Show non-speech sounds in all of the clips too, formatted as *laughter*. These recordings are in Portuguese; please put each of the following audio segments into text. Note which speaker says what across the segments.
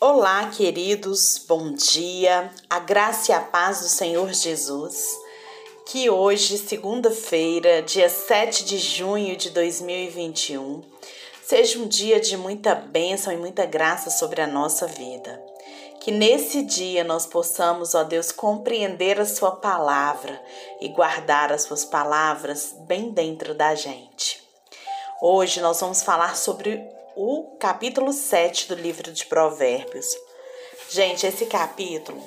Speaker 1: Olá, queridos, bom dia, a graça e a paz do Senhor Jesus. Que hoje, segunda-feira, dia 7 de junho de 2021, seja um dia de muita bênção e muita graça sobre a nossa vida. Que nesse dia nós possamos, ó Deus, compreender a Sua palavra e guardar as Suas palavras bem dentro da gente. Hoje nós vamos falar sobre o capítulo 7 do livro de Provérbios. Gente, esse capítulo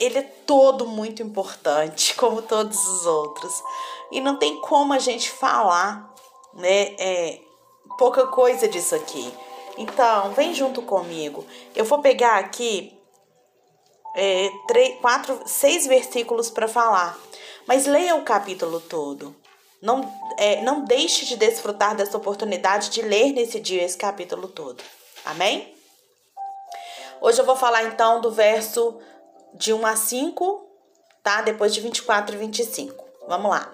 Speaker 1: ele é todo muito importante, *laughs* como todos os outros. E não tem como a gente falar, né, é, pouca coisa disso aqui. Então, vem junto comigo. Eu vou pegar aqui é, três, quatro, seis versículos para falar. Mas leia o capítulo todo. Não, é, não deixe de desfrutar dessa oportunidade de ler nesse dia esse capítulo todo. Amém? Hoje eu vou falar então do verso de 1 a 5, tá? Depois de 24 e 25. Vamos lá.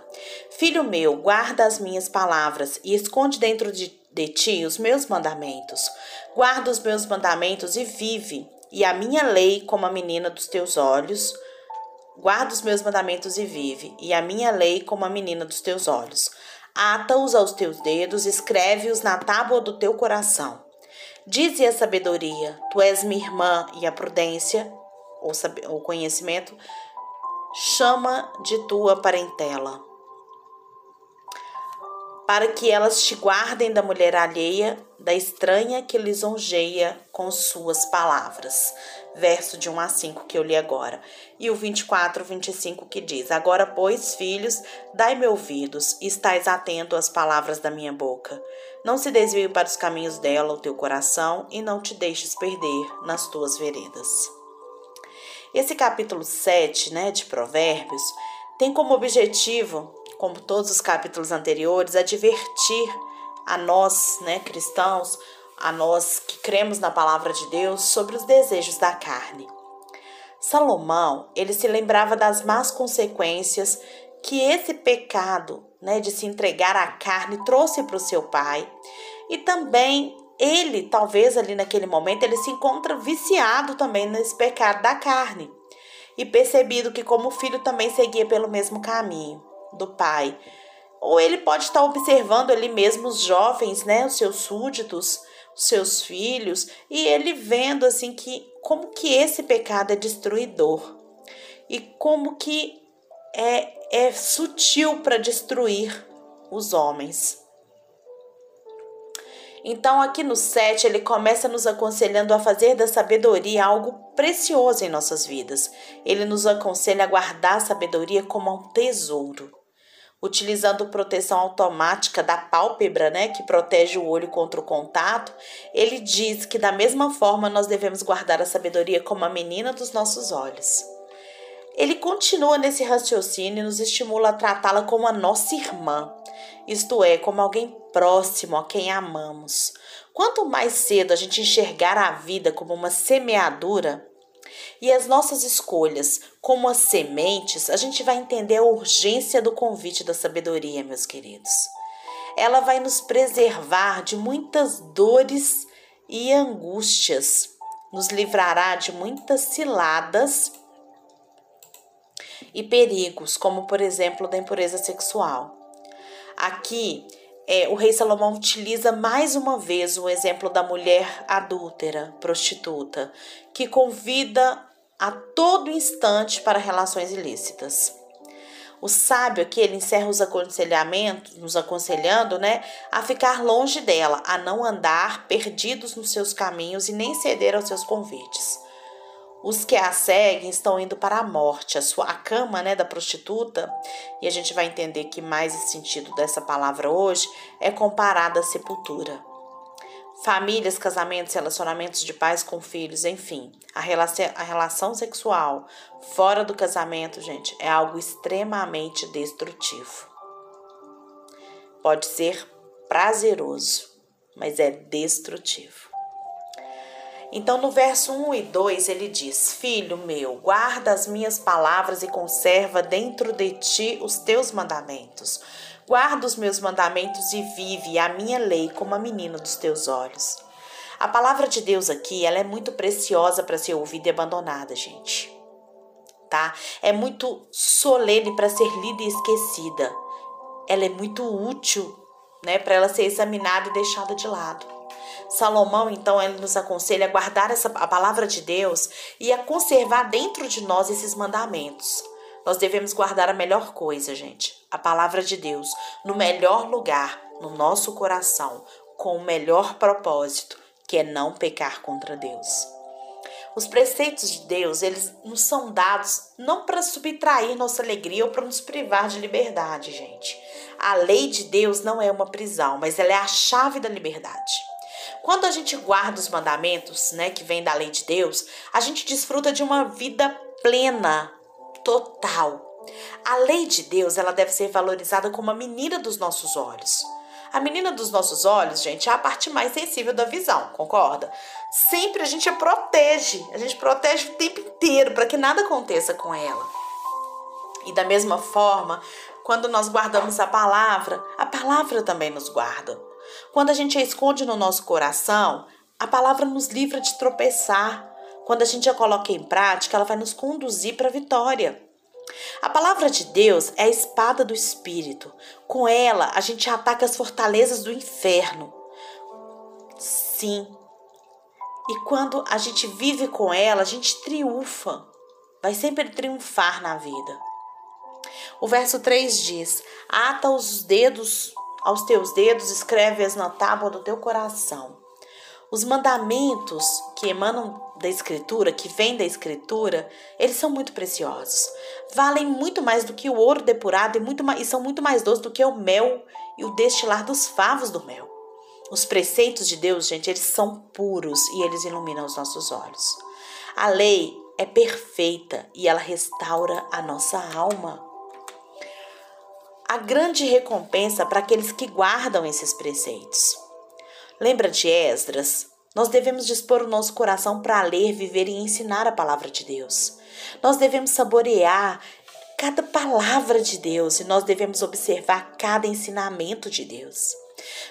Speaker 1: Filho meu, guarda as minhas palavras e esconde dentro de, de ti os meus mandamentos. Guarda os meus mandamentos e vive, e a minha lei como a menina dos teus olhos Guarda os meus mandamentos e vive, e a minha lei como a menina dos teus olhos. Ata-os aos teus dedos, escreve-os na tábua do teu coração. Dize a sabedoria: Tu és minha irmã, e a prudência, ou o conhecimento, chama de tua parentela para que elas te guardem da mulher alheia, da estranha que lisonjeia com suas palavras. Verso de 1 a 5 que eu li agora. E o 24, 25 que diz: Agora, pois, filhos, dai-me ouvidos, e estais atento às palavras da minha boca. Não se desvie para os caminhos dela o teu coração, e não te deixes perder nas tuas veredas. Esse capítulo 7, né, de Provérbios, tem como objetivo como todos os capítulos anteriores, advertir a nós, né, cristãos, a nós que cremos na palavra de Deus sobre os desejos da carne. Salomão, ele se lembrava das más consequências que esse pecado, né, de se entregar à carne trouxe para o seu pai, e também ele, talvez ali naquele momento, ele se encontra viciado também nesse pecado da carne, e percebido que como filho também seguia pelo mesmo caminho do pai. Ou ele pode estar observando ali mesmo os jovens, né, os seus súditos, os seus filhos, e ele vendo assim que como que esse pecado é destruidor e como que é, é sutil para destruir os homens. Então, aqui no 7, ele começa nos aconselhando a fazer da sabedoria algo precioso em nossas vidas. Ele nos aconselha a guardar a sabedoria como um tesouro utilizando proteção automática da pálpebra, né, que protege o olho contra o contato, ele diz que da mesma forma nós devemos guardar a sabedoria como a menina dos nossos olhos. Ele continua nesse raciocínio e nos estimula a tratá-la como a nossa irmã, isto é, como alguém próximo a quem amamos. Quanto mais cedo a gente enxergar a vida como uma semeadura, e as nossas escolhas como as sementes, a gente vai entender a urgência do convite da sabedoria, meus queridos. Ela vai nos preservar de muitas dores e angústias, nos livrará de muitas ciladas e perigos, como por exemplo da impureza sexual. Aqui, é, o rei Salomão utiliza mais uma vez o exemplo da mulher adúltera, prostituta, que convida a todo instante para relações ilícitas. O sábio aqui, ele encerra os aconselhamentos, nos aconselhando, né, a ficar longe dela, a não andar perdidos nos seus caminhos e nem ceder aos seus convites. Os que a seguem estão indo para a morte, a sua a cama, né, da prostituta, e a gente vai entender que mais esse sentido dessa palavra hoje é comparada à sepultura famílias, casamentos, relacionamentos de pais com filhos, enfim. A relação, a relação sexual fora do casamento, gente, é algo extremamente destrutivo. Pode ser prazeroso, mas é destrutivo. Então, no verso 1 e 2, ele diz: Filho meu, guarda as minhas palavras e conserva dentro de ti os teus mandamentos Guarda os meus mandamentos e vive a minha lei como a menina dos teus olhos. A palavra de Deus aqui, ela é muito preciosa para ser ouvida e abandonada, gente. Tá? É muito solene para ser lida e esquecida. Ela é muito útil, né, para ela ser examinada e deixada de lado. Salomão, então, ele nos aconselha a guardar essa, a palavra de Deus e a conservar dentro de nós esses mandamentos. Nós devemos guardar a melhor coisa, gente, a palavra de Deus, no melhor lugar, no nosso coração, com o melhor propósito, que é não pecar contra Deus. Os preceitos de Deus, eles nos são dados não para subtrair nossa alegria ou para nos privar de liberdade, gente. A lei de Deus não é uma prisão, mas ela é a chave da liberdade. Quando a gente guarda os mandamentos, né, que vem da lei de Deus, a gente desfruta de uma vida plena, total. A lei de Deus, ela deve ser valorizada como a menina dos nossos olhos. A menina dos nossos olhos, gente, é a parte mais sensível da visão, concorda? Sempre a gente a protege, a gente protege o tempo inteiro para que nada aconteça com ela. E da mesma forma, quando nós guardamos a palavra, a palavra também nos guarda. Quando a gente a esconde no nosso coração, a palavra nos livra de tropeçar. Quando a gente a coloca em prática, ela vai nos conduzir para a vitória. A palavra de Deus é a espada do espírito. Com ela, a gente ataca as fortalezas do inferno. Sim. E quando a gente vive com ela, a gente triunfa. Vai sempre triunfar na vida. O verso 3 diz: Ata os dedos aos teus dedos, escreve-as na tábua do teu coração. Os mandamentos que emanam da Escritura, que vêm da Escritura, eles são muito preciosos. Valem muito mais do que o ouro depurado e, muito mais, e são muito mais doces do que o mel e o destilar dos favos do mel. Os preceitos de Deus, gente, eles são puros e eles iluminam os nossos olhos. A lei é perfeita e ela restaura a nossa alma a grande recompensa para aqueles que guardam esses preceitos. Lembra de Esdras? Nós devemos dispor o nosso coração para ler, viver e ensinar a palavra de Deus. Nós devemos saborear cada palavra de Deus e nós devemos observar cada ensinamento de Deus.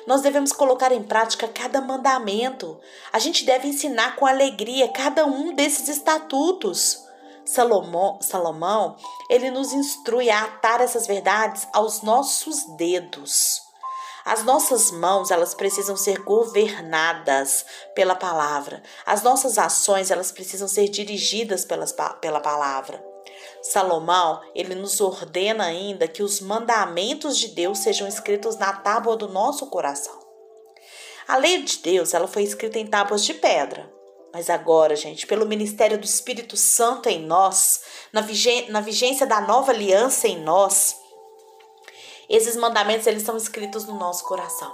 Speaker 1: Nós devemos colocar em prática cada mandamento. A gente deve ensinar com alegria cada um desses estatutos. Salomão, Salomão, ele nos instrui a atar essas verdades aos nossos dedos. As nossas mãos, elas precisam ser governadas pela palavra. As nossas ações, elas precisam ser dirigidas pelas, pela palavra. Salomão, ele nos ordena ainda que os mandamentos de Deus sejam escritos na tábua do nosso coração. A lei de Deus, ela foi escrita em tábuas de pedra. Mas agora, gente, pelo ministério do Espírito Santo em nós, na, vigência, na vigência da nova aliança em nós, esses mandamentos eles são escritos no nosso coração.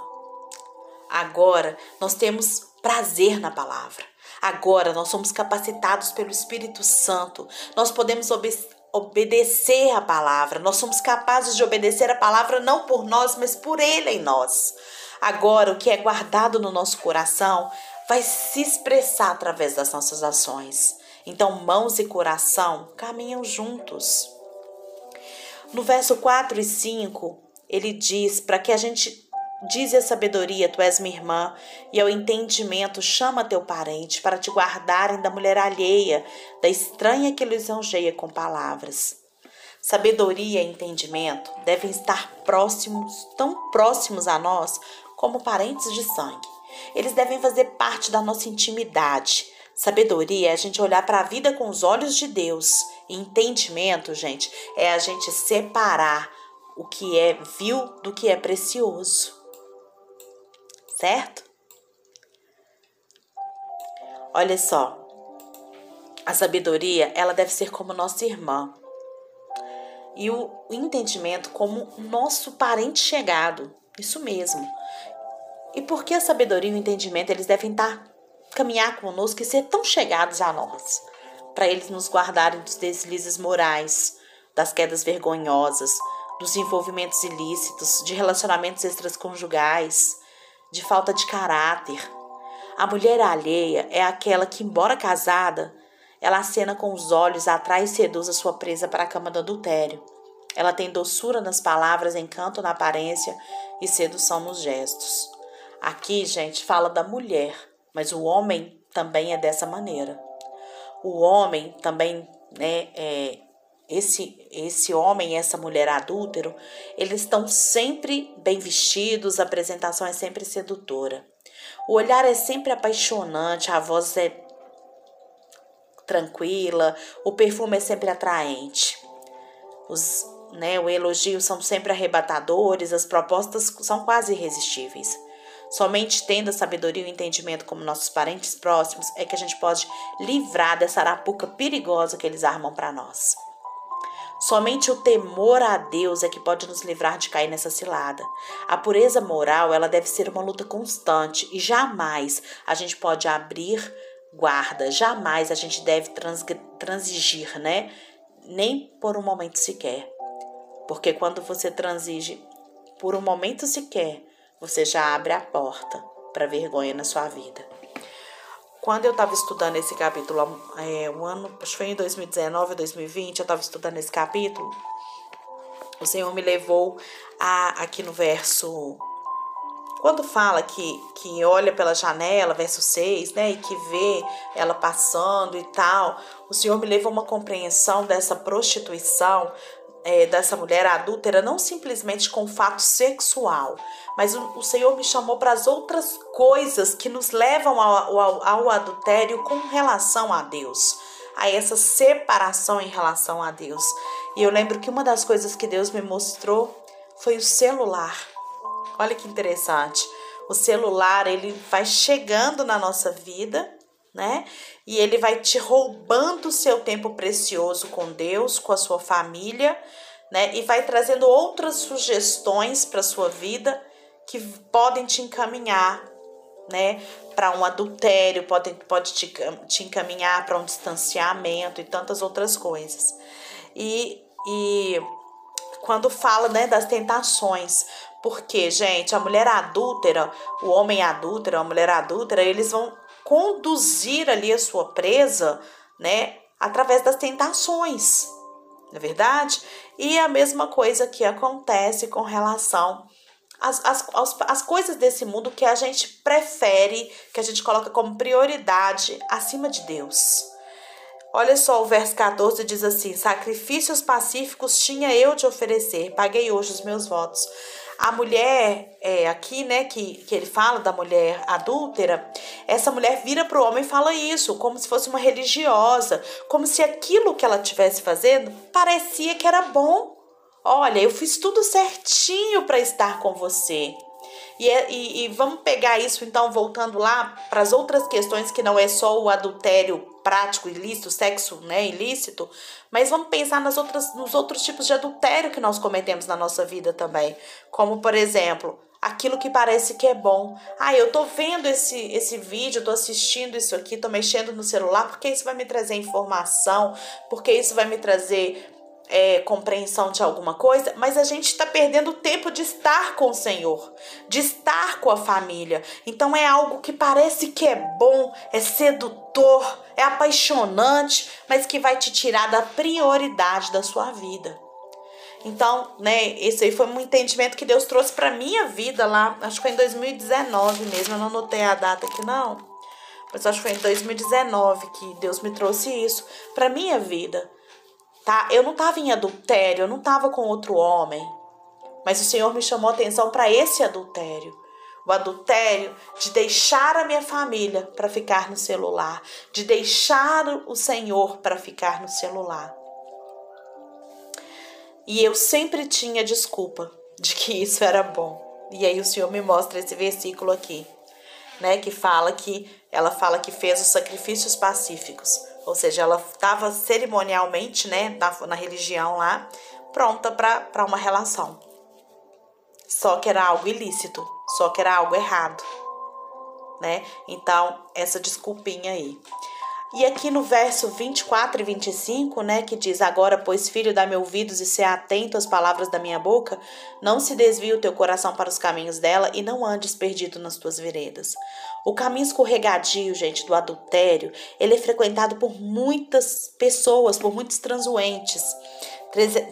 Speaker 1: Agora nós temos prazer na palavra. Agora nós somos capacitados pelo Espírito Santo. Nós podemos ob obedecer a palavra. Nós somos capazes de obedecer a palavra não por nós, mas por Ele em nós. Agora, o que é guardado no nosso coração vai se expressar através das nossas ações. Então, mãos e coração caminham juntos. No verso 4 e 5, ele diz para que a gente diz a sabedoria, tu és minha irmã, e ao entendimento chama teu parente para te guardarem da mulher alheia, da estranha que lisonjeia com palavras. Sabedoria e entendimento devem estar próximos, tão próximos a nós como parentes de sangue. Eles devem fazer parte da nossa intimidade. Sabedoria é a gente olhar para a vida com os olhos de Deus. E entendimento, gente, é a gente separar o que é vil do que é precioso. Certo? Olha só. A sabedoria, ela deve ser como nossa irmã. E o entendimento como nosso parente chegado. Isso mesmo. E porque a sabedoria e o entendimento eles devem estar caminhar conosco e ser tão chegados a nós, para eles nos guardarem dos deslizes morais, das quedas vergonhosas, dos envolvimentos ilícitos, de relacionamentos extraconjugais, de falta de caráter. A mulher alheia é aquela que, embora casada, ela acena com os olhos, atrai e seduz a sua presa para a cama do adultério. Ela tem doçura nas palavras, encanto na aparência e sedução nos gestos. Aqui, gente, fala da mulher, mas o homem também é dessa maneira. O homem também, né, é, esse esse homem e essa mulher adúltero, eles estão sempre bem vestidos, a apresentação é sempre sedutora. O olhar é sempre apaixonante, a voz é tranquila, o perfume é sempre atraente. Os, né, o elogio são sempre arrebatadores, as propostas são quase irresistíveis. Somente tendo a sabedoria e o entendimento como nossos parentes próximos é que a gente pode livrar dessa arapuca perigosa que eles armam para nós. Somente o temor a Deus é que pode nos livrar de cair nessa cilada. A pureza moral, ela deve ser uma luta constante e jamais a gente pode abrir guarda, jamais a gente deve trans, transigir, né? Nem por um momento sequer. Porque quando você transige por um momento sequer, você já abre a porta para vergonha na sua vida. Quando eu estava estudando esse capítulo, é, um ano, acho que foi em 2019 ou 2020, eu estava estudando esse capítulo, o Senhor me levou a, aqui no verso. Quando fala que, que olha pela janela, verso 6, né, e que vê ela passando e tal, o Senhor me levou a uma compreensão dessa prostituição é, dessa mulher adúltera não simplesmente com o fato sexual, mas o, o Senhor me chamou para as outras coisas que nos levam ao, ao, ao adultério com relação a Deus, a essa separação em relação a Deus. E eu lembro que uma das coisas que Deus me mostrou foi o celular. Olha que interessante. O celular, ele vai chegando na nossa vida, né? E ele vai te roubando o seu tempo precioso com Deus, com a sua família, né? E vai trazendo outras sugestões para sua vida que podem te encaminhar, né? Para um adultério, pode, pode te, te encaminhar para um distanciamento e tantas outras coisas. E, e quando fala né, das tentações, porque, gente, a mulher adúltera, o homem adúltero, a mulher adúltera, eles vão conduzir ali a sua presa, né, através das tentações, não é verdade? E a mesma coisa que acontece com relação às, às, às coisas desse mundo que a gente prefere, que a gente coloca como prioridade acima de Deus. Olha só, o verso 14 diz assim: Sacrifícios pacíficos tinha eu de oferecer, paguei hoje os meus votos. A mulher, é, aqui, né, que, que ele fala da mulher adúltera, essa mulher vira para o homem e fala isso, como se fosse uma religiosa, como se aquilo que ela estivesse fazendo parecia que era bom. Olha, eu fiz tudo certinho para estar com você. E, é, e, e, vamos pegar isso, então, voltando lá para as outras questões que não é só o adultério prático, ilícito, sexo né, ilícito, mas vamos pensar nas outras, nos outros tipos de adultério que nós cometemos na nossa vida também. Como, por exemplo, aquilo que parece que é bom. Ah, eu tô vendo esse, esse vídeo, tô assistindo isso aqui, tô mexendo no celular, porque isso vai me trazer informação, porque isso vai me trazer é, compreensão de alguma coisa, mas a gente está perdendo tempo de estar com o Senhor, de estar com a família. Então é algo que parece que é bom, é sedutor, é apaixonante, mas que vai te tirar da prioridade da sua vida. Então, né, esse aí foi um entendimento que Deus trouxe para minha vida lá, acho que foi em 2019 mesmo, eu não anotei a data aqui não. Mas acho que foi em 2019 que Deus me trouxe isso para minha vida tá? Eu não estava em adultério, eu não estava com outro homem. Mas o Senhor me chamou a atenção para esse adultério. O adultério de deixar a minha família para ficar no celular, de deixar o Senhor para ficar no celular. E eu sempre tinha desculpa de que *laughs* isso era bom. E aí o Senhor me mostra esse versículo aqui, né, que fala que ela fala que fez os sacrifícios pacíficos ou seja, ela estava cerimonialmente, né, na, na religião lá, pronta para uma relação. Só que era algo ilícito, só que era algo errado, né? Então, essa desculpinha aí. E aqui no verso 24 e 25, né, que diz: Agora, pois, filho, dá-me ouvidos e se atento às palavras da minha boca, não se desvie o teu coração para os caminhos dela e não andes perdido nas tuas veredas. O caminho escorregadio, gente, do adultério, ele é frequentado por muitas pessoas, por muitos transuentes,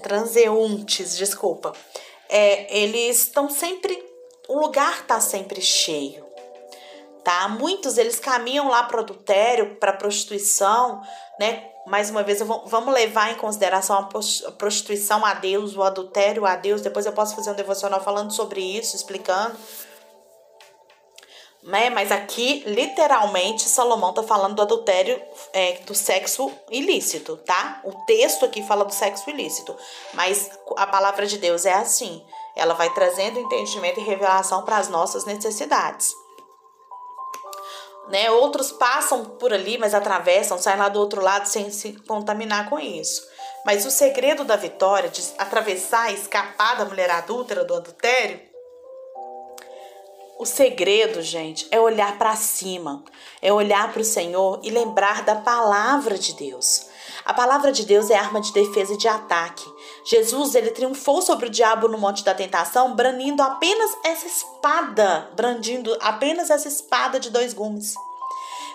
Speaker 1: transeuntes, desculpa. É, eles estão sempre, o lugar está sempre cheio tá? Muitos eles caminham lá para adultério, para prostituição, né? Mais uma vez, vou, vamos levar em consideração a prostituição a Deus, o adultério a Deus. Depois eu posso fazer um devocional falando sobre isso, explicando. Né? Mas aqui, literalmente, Salomão está falando do adultério, é, do sexo ilícito, tá? O texto aqui fala do sexo ilícito, mas a palavra de Deus é assim. Ela vai trazendo entendimento e revelação para as nossas necessidades né? Outros passam por ali, mas atravessam, saem lá do outro lado sem se contaminar com isso. Mas o segredo da vitória, de atravessar, escapar da mulher adúltera, do adultério, o segredo, gente, é olhar para cima, é olhar para o Senhor e lembrar da palavra de Deus. A palavra de Deus é arma de defesa e de ataque. Jesus, ele triunfou sobre o diabo no monte da tentação, brandindo apenas essa espada, brandindo apenas essa espada de dois gumes.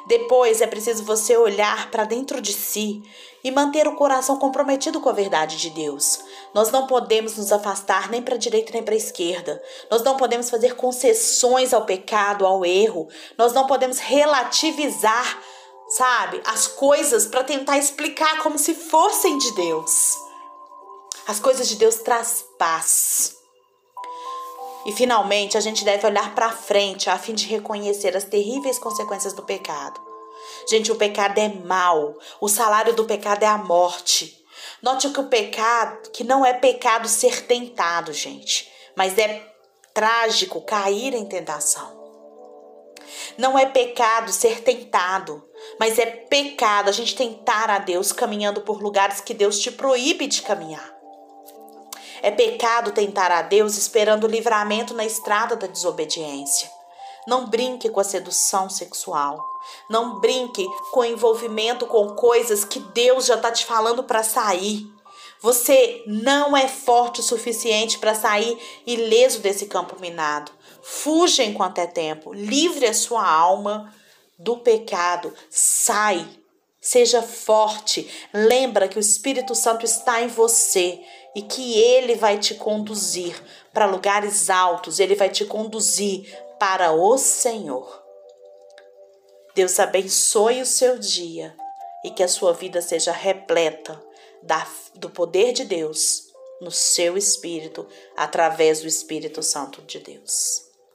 Speaker 1: Depois é preciso você olhar para dentro de si e manter o coração comprometido com a verdade de Deus. Nós não podemos nos afastar nem para a direita nem para a esquerda. Nós não podemos fazer concessões ao pecado, ao erro. Nós não podemos relativizar sabe? As coisas para tentar explicar como se fossem de Deus. As coisas de Deus traz paz. E finalmente, a gente deve olhar para frente a fim de reconhecer as terríveis consequências do pecado. Gente, o pecado é mal. O salário do pecado é a morte. Note que o pecado, que não é pecado ser tentado, gente, mas é trágico cair em tentação. Não é pecado ser tentado, mas é pecado a gente tentar a Deus caminhando por lugares que Deus te proíbe de caminhar. É pecado tentar a Deus esperando livramento na estrada da desobediência. Não brinque com a sedução sexual. Não brinque com envolvimento com coisas que Deus já está te falando para sair. Você não é forte o suficiente para sair ileso desse campo minado. Fuja enquanto é tempo. Livre a sua alma do pecado. Sai. Seja forte. Lembra que o Espírito Santo está em você e que ele vai te conduzir para lugares altos, ele vai te conduzir para o Senhor. Deus abençoe o seu dia e que a sua vida seja repleta da, do poder de Deus no seu espírito, através do Espírito Santo de Deus.